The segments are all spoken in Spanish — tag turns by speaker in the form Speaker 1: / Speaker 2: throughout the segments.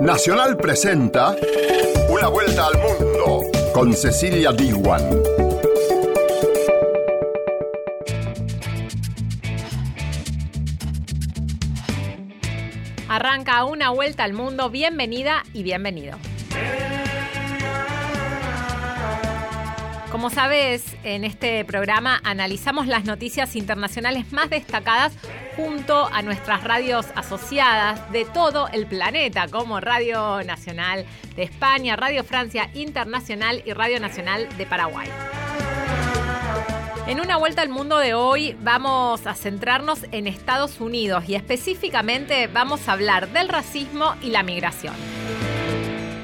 Speaker 1: Nacional presenta Una vuelta al mundo con Cecilia Diwan.
Speaker 2: Arranca una vuelta al mundo. Bienvenida y bienvenido. Como sabes, en este programa analizamos las noticias internacionales más destacadas junto a nuestras radios asociadas de todo el planeta, como Radio Nacional de España, Radio Francia Internacional y Radio Nacional de Paraguay. En una vuelta al mundo de hoy vamos a centrarnos en Estados Unidos y específicamente vamos a hablar del racismo y la migración.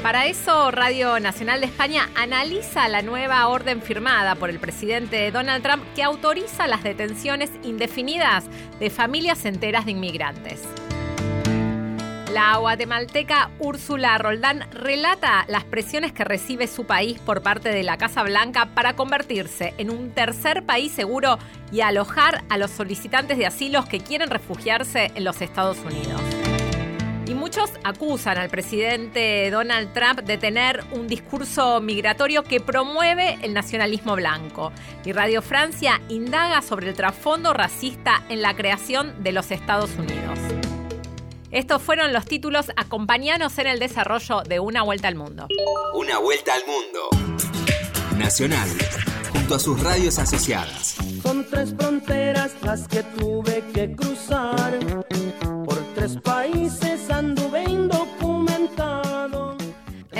Speaker 2: Para eso, Radio Nacional de España analiza la nueva orden firmada por el presidente Donald Trump que autoriza las detenciones indefinidas de familias enteras de inmigrantes. La guatemalteca Úrsula Roldán relata las presiones que recibe su país por parte de la Casa Blanca para convertirse en un tercer país seguro y alojar a los solicitantes de asilos que quieren refugiarse en los Estados Unidos. Y muchos acusan al presidente Donald Trump de tener un discurso migratorio que promueve el nacionalismo blanco. Y Radio Francia indaga sobre el trasfondo racista en la creación de los Estados Unidos. Estos fueron los títulos. Acompáñanos en el desarrollo de Una Vuelta al Mundo.
Speaker 3: Una Vuelta al Mundo. Nacional, junto a sus radios asociadas.
Speaker 4: Son tres fronteras las que tuve que cruzar. Por tres países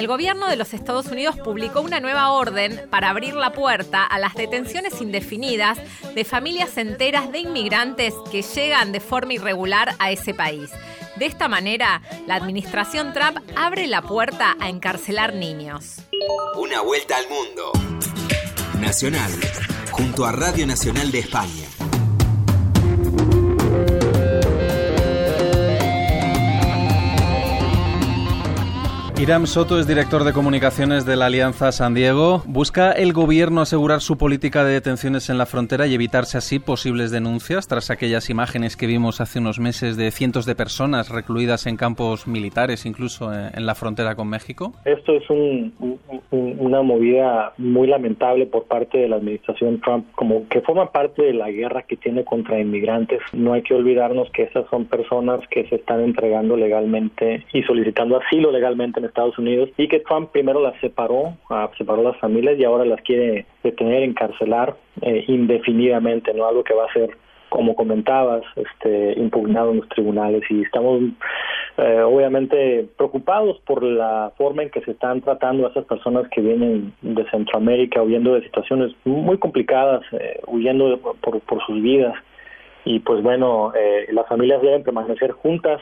Speaker 2: El gobierno de los Estados Unidos publicó una nueva orden para abrir la puerta a las detenciones indefinidas de familias enteras de inmigrantes que llegan de forma irregular a ese país. De esta manera, la administración Trump abre la puerta a encarcelar niños.
Speaker 3: Una vuelta al mundo. Nacional, junto a Radio Nacional de España.
Speaker 5: Iram Soto es director de comunicaciones de la Alianza San Diego. ¿Busca el gobierno asegurar su política de detenciones en la frontera y evitarse así posibles denuncias tras aquellas imágenes que vimos hace unos meses de cientos de personas recluidas en campos militares, incluso en la frontera con México?
Speaker 6: Esto es un, un, una movida muy lamentable por parte de la administración Trump, como que forma parte de la guerra que tiene contra inmigrantes. No hay que olvidarnos que esas son personas que se están entregando legalmente y solicitando asilo legalmente en Estados Unidos y que Trump primero las separó, uh, separó las familias y ahora las quiere detener, encarcelar eh, indefinidamente, no algo que va a ser como comentabas, este, impugnado en los tribunales. Y estamos eh, obviamente preocupados por la forma en que se están tratando a esas personas que vienen de Centroamérica huyendo de situaciones muy complicadas, eh, huyendo por sus vidas. Y pues bueno, eh, las familias deben permanecer juntas,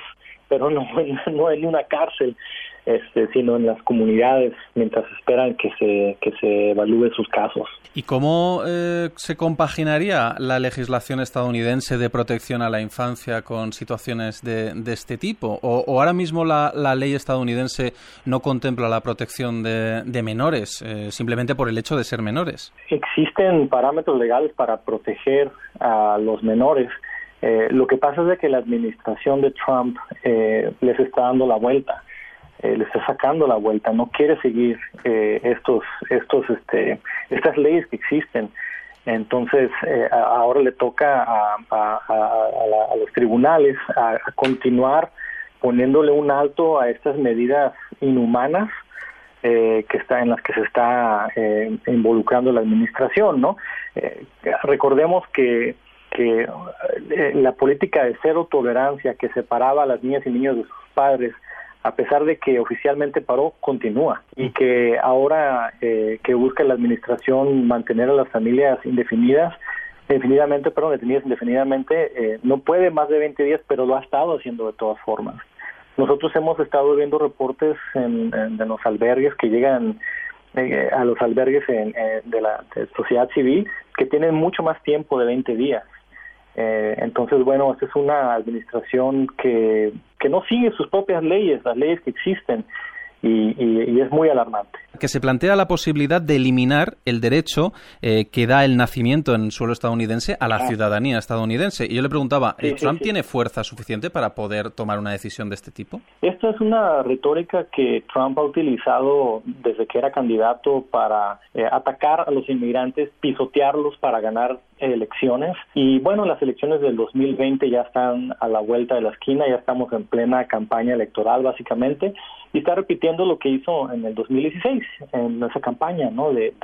Speaker 6: pero no, no en una cárcel este, sino en las comunidades mientras esperan que se, que se evalúe sus casos.
Speaker 5: ¿Y cómo eh, se compaginaría la legislación estadounidense de protección a la infancia con situaciones de, de este tipo? ¿O, o ahora mismo la, la, ley estadounidense no contempla la protección de, de menores eh, simplemente por el hecho de ser menores?
Speaker 6: Existen parámetros legales para proteger a los menores. Eh, lo que pasa es de que la administración de Trump eh, les está dando la vuelta eh, le está sacando la vuelta, no quiere seguir eh, estos, estos, este, estas leyes que existen. Entonces, eh, ahora le toca a, a, la, a los tribunales a, continuar poniéndole un alto a estas medidas inhumanas eh, que está en las que se está eh, involucrando la administración, ¿no? Eh, recordemos que que la política de cero tolerancia que separaba a las niñas y niños de sus padres a pesar de que oficialmente paró, continúa y que ahora eh, que busca la administración mantener a las familias indefinidas, indefinidamente, perdón, indefinidamente, eh, no puede más de 20 días, pero lo ha estado haciendo de todas formas. Nosotros hemos estado viendo reportes en, de los albergues que llegan eh, a los albergues en, de la sociedad civil que tienen mucho más tiempo de 20 días. Eh, entonces, bueno, esta es una administración que, que no sigue sus propias leyes, las leyes que existen, y, es muy alarmante.
Speaker 5: Que se plantea la posibilidad de eliminar el derecho eh, que da el nacimiento en suelo estadounidense a la ah. ciudadanía estadounidense. Y yo le preguntaba, ¿Trump tiene fuerza suficiente para poder tomar una decisión de este tipo?
Speaker 6: Esta es una retórica que Trump ha utilizado desde que era candidato para eh, atacar a los inmigrantes, pisotearlos para ganar elecciones. Y bueno, las elecciones del 2020 ya están a la vuelta de la esquina, ya estamos en plena campaña electoral básicamente y está repitiendo lo que hizo en el 2016, en esa campaña, ¿no? De,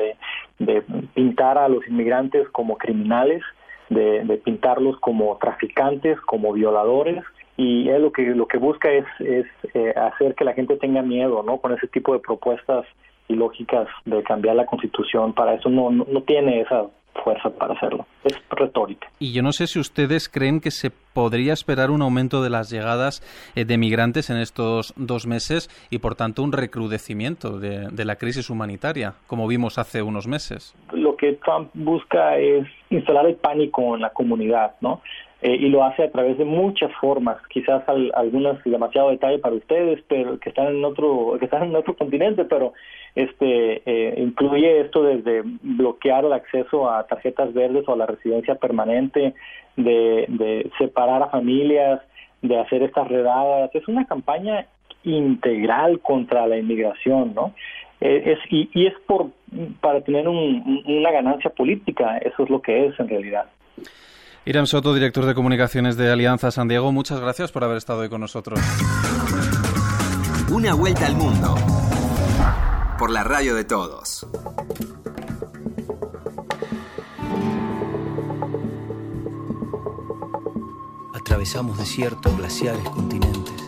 Speaker 6: de, pintar a los inmigrantes como criminales, de, pintarlos como traficantes, como violadores, y él lo que lo que busca es, es eh, hacer que la gente tenga miedo, ¿no? Con ese tipo de propuestas ilógicas de cambiar la constitución, para eso no, no tiene esa fuerza para hacerlo. Es retórica.
Speaker 5: Y yo no sé si ustedes creen que se podría esperar un aumento de las llegadas eh, de migrantes en estos dos meses y, por tanto, un recrudecimiento de, de la crisis humanitaria, como vimos hace unos meses.
Speaker 6: Lo que Trump busca es instalar el pánico en la comunidad, ¿no? Eh, y lo hace a través de muchas formas, quizás algunas demasiado detalle para ustedes, pero que están en otro que están en otro continente, pero este eh, incluye esto desde bloquear el acceso a tarjetas verdes o a la residencia permanente, de, de separar a familias, de hacer estas redadas, es una campaña integral contra la inmigración, ¿no? Eh, es, y, y, es por para tener una ganancia política, eso es lo que es en realidad.
Speaker 5: Irán Soto, director de comunicaciones de Alianza San Diego, muchas gracias por haber estado hoy con nosotros.
Speaker 3: Una vuelta al mundo. Por la radio de todos.
Speaker 7: Atravesamos desiertos, glaciares, continentes,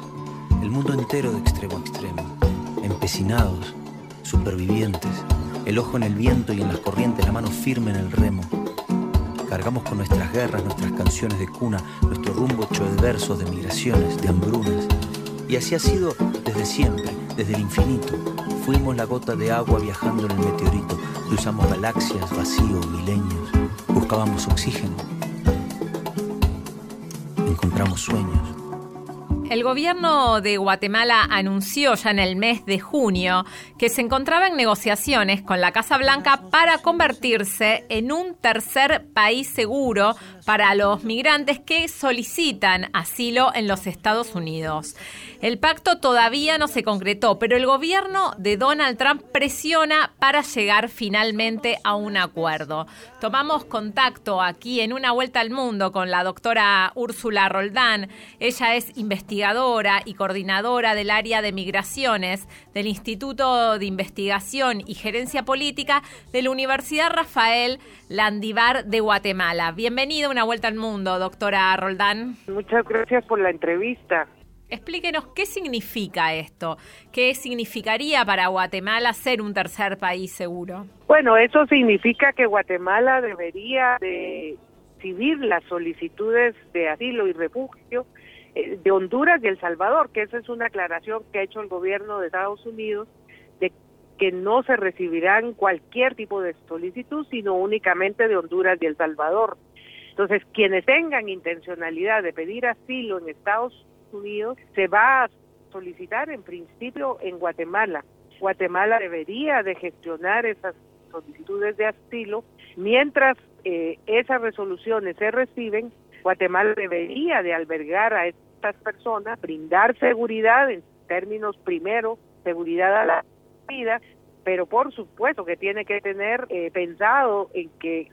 Speaker 7: el mundo entero de extremo a extremo, empecinados, supervivientes, el ojo en el viento y en las corrientes, la mano firme en el remo Cargamos con nuestras guerras, nuestras canciones de cuna, nuestro rumbo hecho de versos, de migraciones, de hambrunas. Y así ha sido desde siempre, desde el infinito. Fuimos la gota de agua viajando en el meteorito. Cruzamos galaxias, vacíos, milenios. Buscábamos oxígeno. Encontramos sueños
Speaker 2: el gobierno de Guatemala anunció ya en el mes de junio que se encontraba en negociaciones con la Casa Blanca para convertirse en un tercer país seguro para los migrantes que solicitan asilo en los Estados Unidos. El pacto todavía no se concretó, pero el gobierno de Donald Trump presiona para llegar finalmente a un acuerdo. Tomamos contacto aquí en una vuelta al mundo con la doctora Úrsula Roldán. Ella es investigadora y coordinadora del área de migraciones del Instituto de Investigación y Gerencia Política de la Universidad Rafael Landivar de Guatemala. Bienvenida a una vuelta al mundo, doctora Roldán.
Speaker 8: Muchas gracias por la entrevista.
Speaker 2: Explíquenos qué significa esto, qué significaría para Guatemala ser un tercer país seguro.
Speaker 8: Bueno, eso significa que Guatemala debería de recibir las solicitudes de asilo y refugio eh, de Honduras y El Salvador, que esa es una aclaración que ha hecho el gobierno de Estados Unidos de que no se recibirán cualquier tipo de solicitud, sino únicamente de Honduras y El Salvador. Entonces, quienes tengan intencionalidad de pedir asilo en Estados Unidos se va a solicitar en principio en Guatemala. Guatemala debería de gestionar esas solicitudes de asilo. Mientras eh, esas resoluciones se reciben, Guatemala debería de albergar a estas personas, brindar seguridad en términos primero, seguridad a la vida, pero por supuesto que tiene que tener eh, pensado en que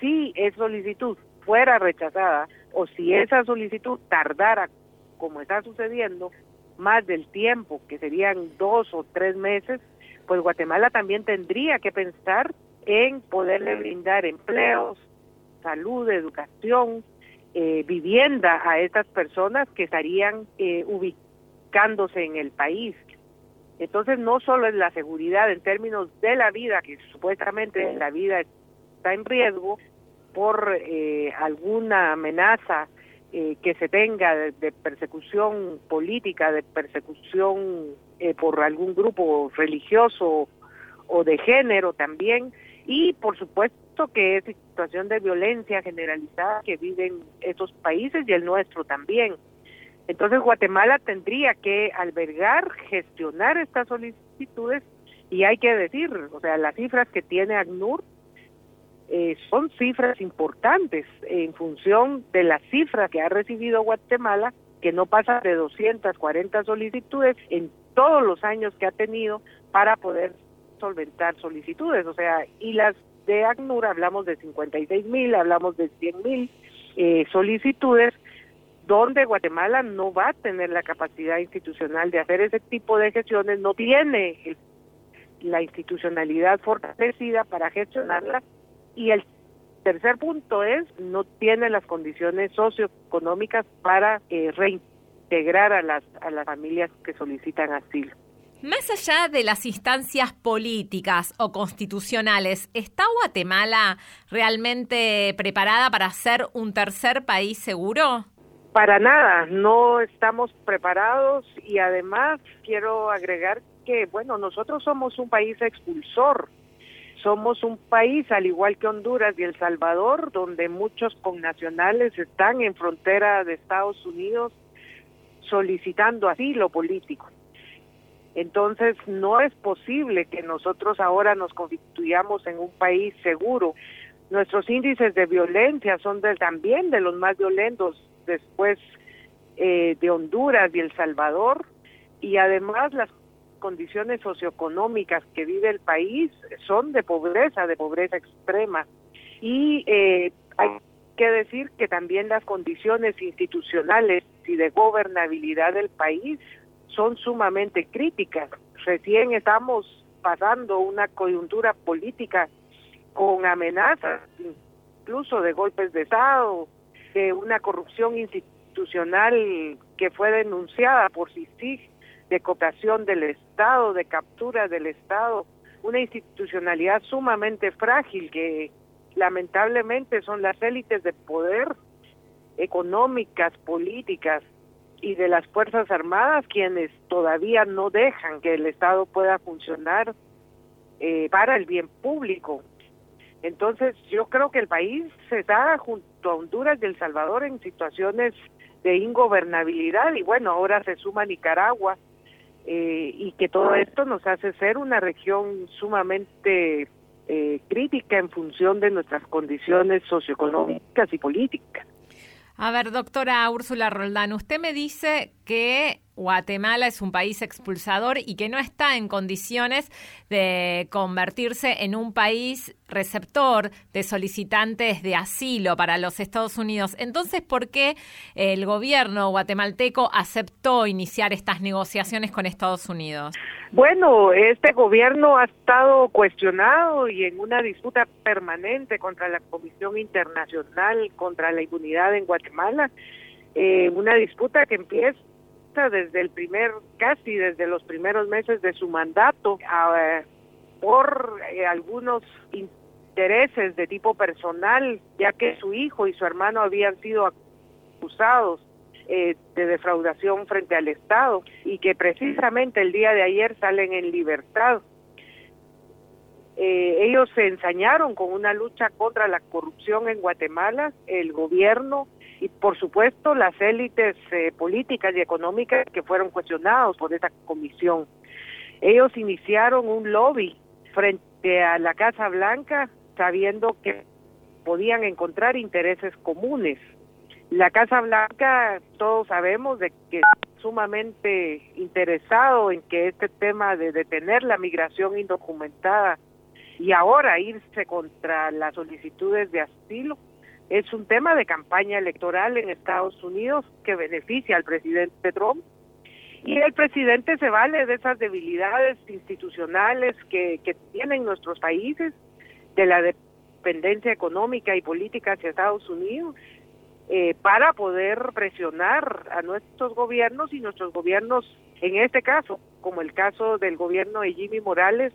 Speaker 8: si esa solicitud fuera rechazada o si esa solicitud tardara como está sucediendo, más del tiempo, que serían dos o tres meses, pues Guatemala también tendría que pensar en poderle brindar empleos, salud, educación, eh, vivienda a estas personas que estarían eh, ubicándose en el país. Entonces no solo es la seguridad en términos de la vida, que supuestamente la vida está en riesgo por eh, alguna amenaza eh, que se tenga de, persecución política, de persecución eh, por algún grupo religioso o de género también, y por supuesto que es situación de violencia generalizada que viven esos países y el nuestro también. Entonces Guatemala tendría que albergar, gestionar estas solicitudes y hay que decir, o sea, las cifras que tiene ACNUR eh, son cifras importantes en función de las cifras que ha recibido Guatemala, que no pasa de 240 solicitudes en todos los años que ha tenido para poder solventar solicitudes, o sea, y las de ACNUR hablamos de 56 mil, hablamos de 100 mil eh, solicitudes, donde Guatemala no va a tener la capacidad institucional de hacer ese tipo de gestiones, no tiene la institucionalidad fortalecida para gestionarla y el tercer punto es no tiene las condiciones socioeconómicas para eh, reintegrar a las a las familias que solicitan asilo.
Speaker 2: Más allá de las instancias políticas o constitucionales, ¿está Guatemala realmente preparada para ser un tercer país seguro?
Speaker 8: Para nada, no estamos preparados y además quiero agregar que, bueno, nosotros somos un país expulsor, somos un país, al igual que Honduras y El Salvador, donde muchos connacionales están en frontera de Estados Unidos solicitando asilo político. Entonces, no es posible que nosotros ahora nos constituyamos en un país seguro. Nuestros índices de violencia son también de los más violentos después eh, de Honduras y El Salvador. Y además las condiciones socioeconómicas que vive el país son de pobreza, de pobreza extrema. Y eh, hay que decir que también las condiciones institucionales y de gobernabilidad del país son sumamente críticas. Recién estamos pasando una coyuntura política con amenazas, incluso de golpes de Estado, de una corrupción institucional que fue denunciada por CICIG, de cooperación del Estado, de captura del Estado, una institucionalidad sumamente frágil que lamentablemente son las élites de poder económicas, políticas, y de las Fuerzas Armadas quienes todavía no dejan que el Estado pueda funcionar eh, para el bien público. Entonces yo creo que el país se está junto a Honduras y El Salvador en situaciones de ingobernabilidad y bueno, ahora se suma Nicaragua eh, y que todo esto nos hace ser una región sumamente eh, crítica en función de nuestras condiciones socioeconómicas y políticas.
Speaker 2: A ver, doctora Úrsula Roldán, usted me dice que Guatemala es un país expulsador y que no está en condiciones de convertirse en un país receptor de solicitantes de asilo para los Estados Unidos. Entonces, ¿por qué el gobierno guatemalteco aceptó iniciar estas negociaciones con Estados Unidos?
Speaker 8: Bueno, este gobierno ha estado cuestionado y en una disputa permanente contra la Comisión Internacional contra la Impunidad en Guatemala, eh, una disputa que empieza desde el primer, casi desde los primeros meses de su mandato, por eh, algunos intereses de tipo personal, ya que su hijo y su hermano habían sido acusados eh, de defraudación frente al Estado y que precisamente el día de ayer salen en libertad. Eh, ellos se ensañaron con una lucha contra la corrupción en Guatemala, el gobierno y por supuesto las élites eh, políticas y económicas que fueron cuestionados por esta comisión. Ellos iniciaron un lobby frente a la Casa Blanca sabiendo que podían encontrar intereses comunes la Casa Blanca, todos sabemos de que es sumamente interesado en que este tema de detener la migración indocumentada y ahora irse contra las solicitudes de asilo es un tema de campaña electoral en Estados Unidos que beneficia al presidente Trump. Y el presidente se vale de esas debilidades institucionales que, que tienen nuestros países, de la dependencia económica y política hacia Estados Unidos, eh, para poder presionar a nuestros gobiernos y nuestros gobiernos, en este caso, como el caso del gobierno de Jimmy Morales,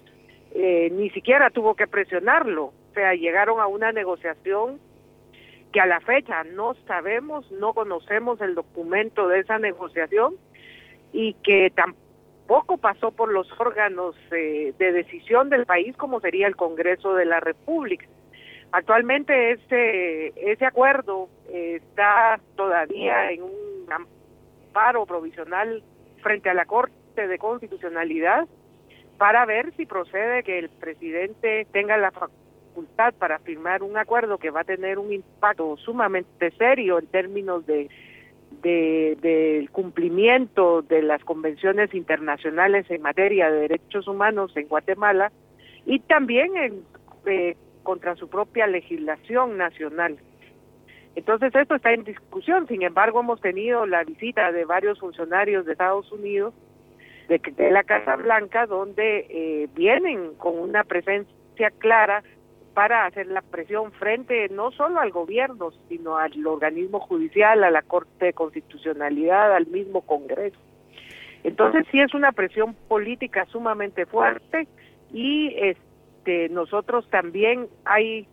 Speaker 8: eh, ni siquiera tuvo que presionarlo. O sea, llegaron a una negociación que a la fecha no sabemos, no conocemos el documento de esa negociación y que tampoco pasó por los órganos eh, de decisión del país como sería el Congreso de la República. Actualmente ese, ese acuerdo está todavía en un amparo provisional frente a la Corte de Constitucionalidad para ver si procede que el presidente tenga la facultad para firmar un acuerdo que va a tener un impacto sumamente serio en términos de del cumplimiento de las convenciones internacionales en materia de derechos humanos en Guatemala y también en, eh, contra su propia legislación nacional. Entonces esto está en discusión, sin embargo hemos tenido la visita de varios funcionarios de Estados Unidos de, de la Casa Blanca donde eh, vienen con una presencia clara para hacer la presión frente no solo al gobierno, sino al organismo judicial, a la Corte de Constitucionalidad, al mismo Congreso. Entonces sí es una presión política sumamente fuerte y este nosotros también hay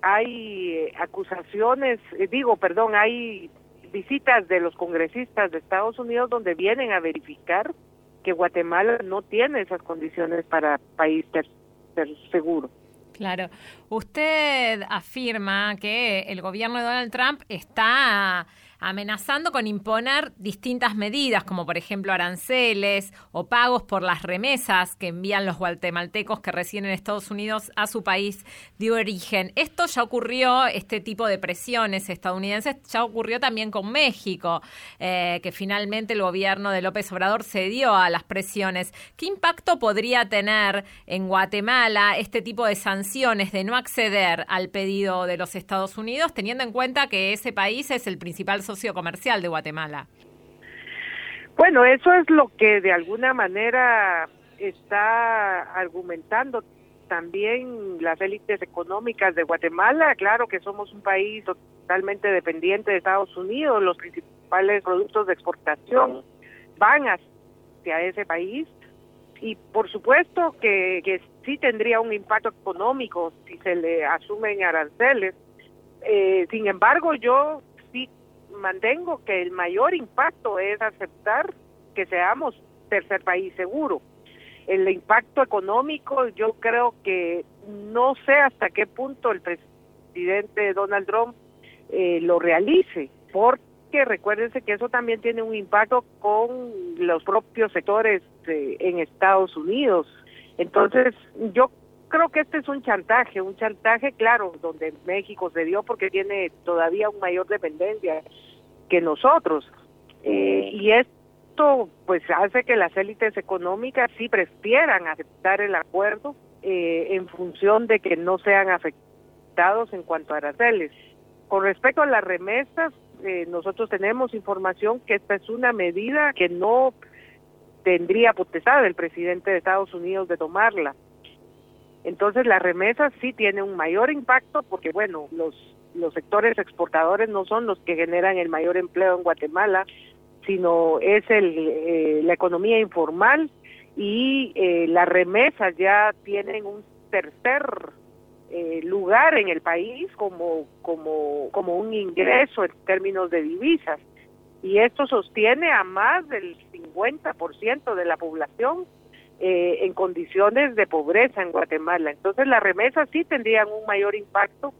Speaker 8: hay eh, acusaciones, eh, digo, perdón, hay visitas de los congresistas de Estados Unidos donde vienen a verificar que Guatemala no tiene esas condiciones para país seguro.
Speaker 2: Claro. Usted afirma que el gobierno de Donald Trump está amenazando con imponer distintas medidas, como por ejemplo aranceles o pagos por las remesas que envían los guatemaltecos que residen en Estados Unidos a su país de origen. Esto ya ocurrió, este tipo de presiones estadounidenses ya ocurrió también con México, eh, que finalmente el gobierno de López Obrador cedió a las presiones. ¿Qué impacto podría tener en Guatemala este tipo de sanciones de no acceder al pedido de los Estados Unidos, teniendo en cuenta que ese país es el principal socio comercial de Guatemala.
Speaker 8: Bueno, eso es lo que de alguna manera está argumentando también las élites económicas de Guatemala. Claro que somos un país totalmente dependiente de Estados Unidos, los principales productos de exportación van hacia ese país y por supuesto que, sí tendría un impacto económico si se le asumen aranceles. Eh, sin embargo, yo mantengo que el mayor impacto es aceptar que seamos tercer país seguro. El impacto económico yo creo que no sé hasta qué punto el presidente Donald Trump eh, lo realice, porque recuérdense que eso también tiene un impacto con los propios sectores en Estados Unidos. Entonces yo creo que este es un chantaje, un chantaje claro, donde México se dio porque tiene todavía una mayor dependencia que nosotros. Eh, y esto pues hace que las élites económicas sí prefieran aceptar el acuerdo eh, en función de que no sean afectados en cuanto a aranceles. Con respecto a las remesas, eh, nosotros tenemos información que esta es una medida que no tendría potestad el presidente de Estados Unidos de tomarla. Entonces las remesas sí tienen un mayor impacto porque, bueno, los, los sectores exportadores no son los que generan el mayor empleo en Guatemala, sino es el, eh, la economía informal y eh, las remesas ya tienen un tercer eh, lugar en el país como, como, como un ingreso en términos de divisas. Y esto sostiene a más del 50% de la población eh, en condiciones de pobreza en Guatemala. Entonces las remesas sí tendrían un mayor impacto,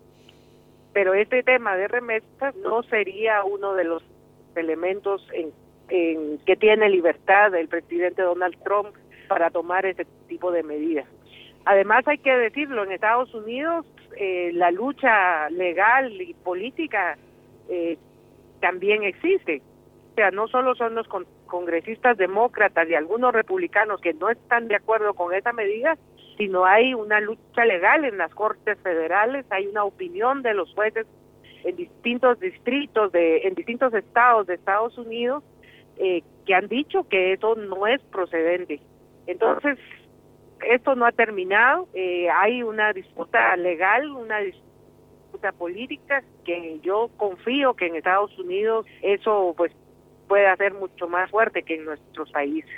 Speaker 8: pero este tema de remesas no sería uno de los elementos en, que tiene libertad el presidente Donald Trump para tomar ese tipo de medidas. Además hay que decirlo, en Estados Unidos eh, la lucha legal y política eh, también existe. O sea, no solo son los congresistas demócratas y algunos republicanos que no están de acuerdo con esa medida, sino hay una lucha legal en las Cortes Federales, hay una opinión de los jueces en distintos distritos, de, en distintos estados de Estados Unidos, eh, que han dicho que eso no es procedente. Entonces, esto no ha terminado, eh, hay una disputa legal, una disputa política que yo confío que en Estados Unidos eso pues puede ser mucho más fuerte que en nuestros países.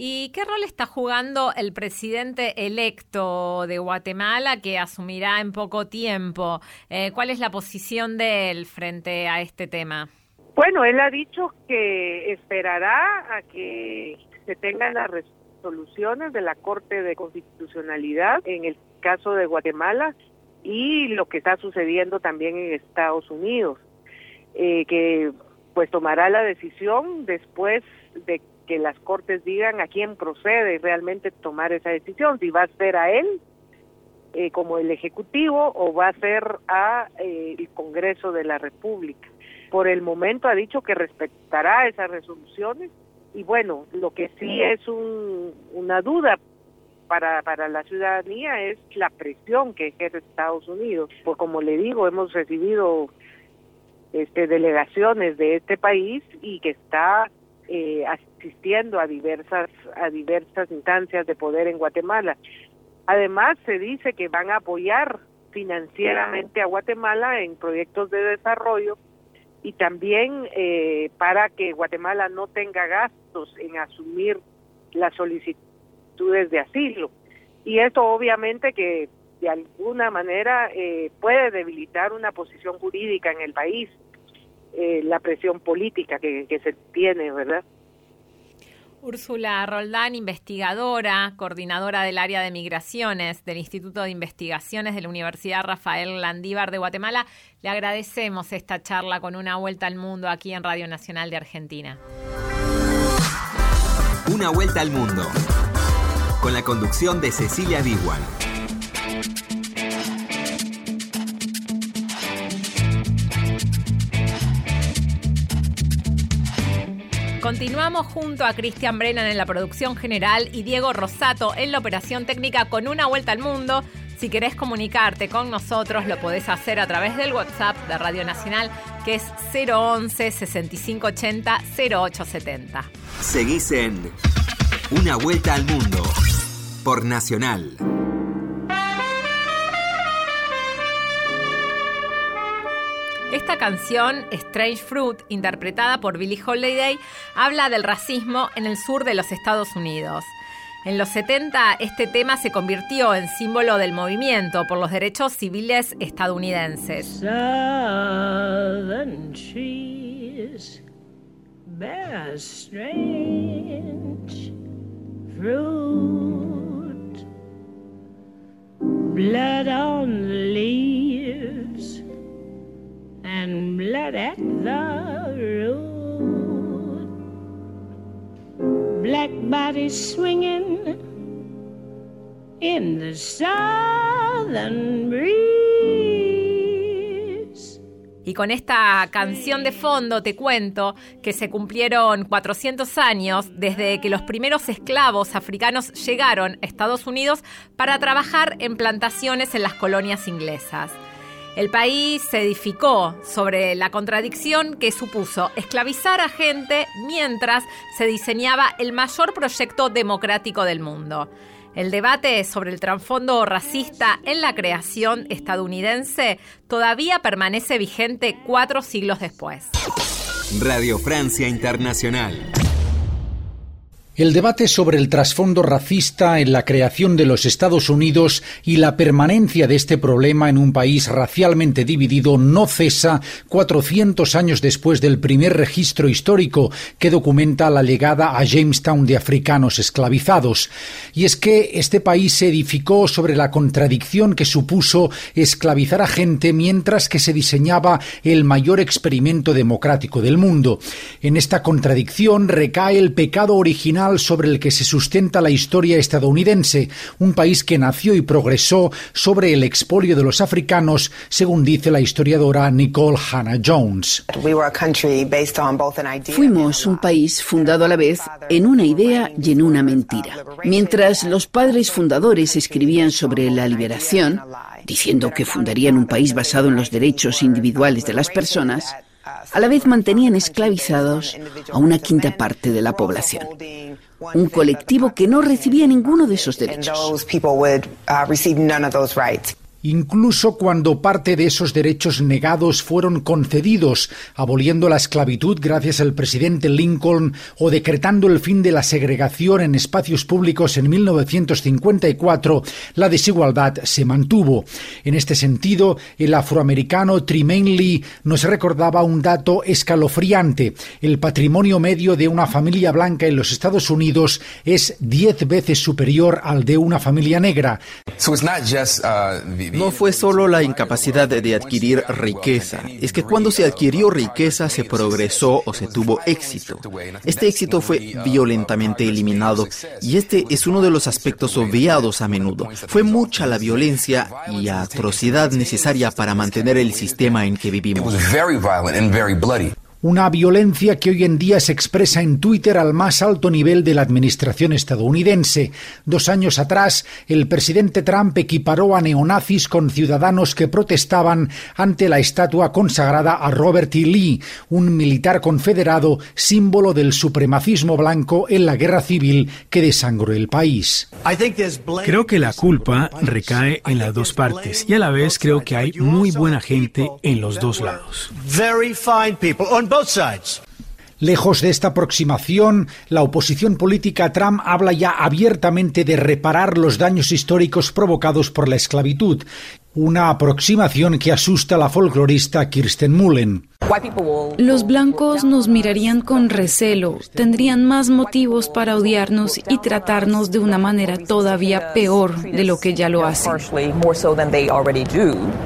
Speaker 2: ¿Y qué rol está jugando el presidente electo de Guatemala que asumirá en poco tiempo? Eh, ¿Cuál es la posición de él frente a este tema?
Speaker 8: Bueno, él ha dicho que esperará a que se tengan las resoluciones de la Corte de Constitucionalidad en el caso de Guatemala y lo que está sucediendo también en Estados Unidos, eh, que pues tomará la decisión después de que las cortes digan a quién procede realmente tomar esa decisión, si va a ser a él eh, como el Ejecutivo o va a ser a eh, el Congreso de la República. Por el momento ha dicho que respetará esas resoluciones y bueno, lo que sí es un, una duda para, para la ciudadanía es la presión que ejerce Estados Unidos. Pues como le digo, hemos recibido este, delegaciones de este país y que está eh, asistiendo a diversas a diversas instancias de poder en Guatemala. Además, se dice que van a apoyar financieramente a Guatemala en proyectos de desarrollo y también eh, para que Guatemala no tenga gastos en asumir las solicitudes de asilo. Y esto obviamente que de alguna manera eh, puede debilitar una posición jurídica en el país, eh, la presión política que, que se tiene, ¿verdad?
Speaker 2: Úrsula Roldán, investigadora, coordinadora del área de migraciones del Instituto de Investigaciones de la Universidad Rafael Landívar de Guatemala, le agradecemos esta charla con una vuelta al mundo aquí en Radio Nacional de Argentina.
Speaker 3: Una vuelta al mundo, con la conducción de Cecilia Biguan.
Speaker 2: Continuamos junto a Cristian Brennan en la producción general y Diego Rosato en la operación técnica con una vuelta al mundo. Si querés comunicarte con nosotros, lo podés hacer a través del WhatsApp de Radio Nacional, que es 011 6580 0870.
Speaker 3: Seguís en Una Vuelta al Mundo por Nacional.
Speaker 2: Esta canción, Strange Fruit, interpretada por Billie Holiday, habla del racismo en el sur de los Estados Unidos. En los 70 este tema se convirtió en símbolo del movimiento por los derechos civiles estadounidenses.
Speaker 4: Southern trees bear strange fruit, blood on the leaves black bodies swinging in the southern breeze.
Speaker 2: Y con esta canción de fondo te cuento que se cumplieron 400 años desde que los primeros esclavos africanos llegaron a Estados Unidos para trabajar en plantaciones en las colonias inglesas. El país se edificó sobre la contradicción que supuso esclavizar a gente mientras se diseñaba el mayor proyecto democrático del mundo. El debate sobre el trasfondo racista en la creación estadounidense todavía permanece vigente cuatro siglos después.
Speaker 3: Radio Francia Internacional.
Speaker 9: El debate sobre el trasfondo racista en la creación de los Estados Unidos y la permanencia de este problema en un país racialmente dividido no cesa 400 años después del primer registro histórico que documenta la llegada a Jamestown de africanos esclavizados. Y es que este país se edificó sobre la contradicción que supuso esclavizar a gente mientras que se diseñaba el mayor experimento democrático del mundo. En esta contradicción recae el pecado original sobre el que se sustenta la historia estadounidense, un país que nació y progresó sobre el expolio de los africanos, según dice la historiadora Nicole Hannah Jones.
Speaker 10: Fuimos un país fundado a la vez en una idea y en una mentira. Mientras los padres fundadores escribían sobre la liberación, diciendo que fundarían un país basado en los derechos individuales de las personas, a la vez mantenían esclavizados a una quinta parte de la población un colectivo que no recibía ninguno de esos derechos.
Speaker 9: Incluso cuando parte de esos derechos negados fueron concedidos, aboliendo la esclavitud gracias al presidente Lincoln o decretando el fin de la segregación en espacios públicos en 1954, la desigualdad se mantuvo. En este sentido, el afroamericano Tremaine Lee nos recordaba un dato escalofriante. El patrimonio medio de una familia blanca en los Estados Unidos es diez veces superior al de una familia negra.
Speaker 11: Uh, no fue solo la incapacidad de adquirir riqueza, es que cuando se adquirió riqueza se progresó o se tuvo éxito. Este éxito fue violentamente eliminado y este es uno de los aspectos obviados a menudo. Fue mucha la violencia y atrocidad necesaria para mantener el sistema en que vivimos.
Speaker 9: Una violencia que hoy en día se expresa en Twitter al más alto nivel de la administración estadounidense. Dos años atrás, el presidente Trump equiparó a neonazis con ciudadanos que protestaban ante la estatua consagrada a Robert E. Lee, un militar confederado símbolo del supremacismo blanco en la guerra civil que desangró el país.
Speaker 12: Creo que la culpa recae en las dos partes y a la vez creo que hay muy buena gente en los dos lados.
Speaker 9: Lejos de esta aproximación, la oposición política Trump habla ya abiertamente de reparar los daños históricos provocados por la esclavitud, una aproximación que asusta a la folclorista Kirsten Mullen.
Speaker 13: Los blancos nos mirarían con recelo, tendrían más motivos para odiarnos y tratarnos de una manera todavía peor de lo que ya lo hacen.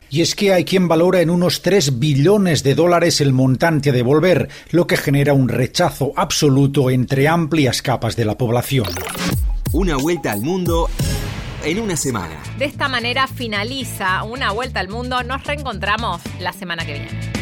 Speaker 9: Y es que hay quien valora en unos 3 billones de dólares el montante a devolver, lo que genera un rechazo absoluto entre amplias capas de la población.
Speaker 3: Una vuelta al mundo en una semana.
Speaker 2: De esta manera finaliza una vuelta al mundo. Nos reencontramos la semana que viene.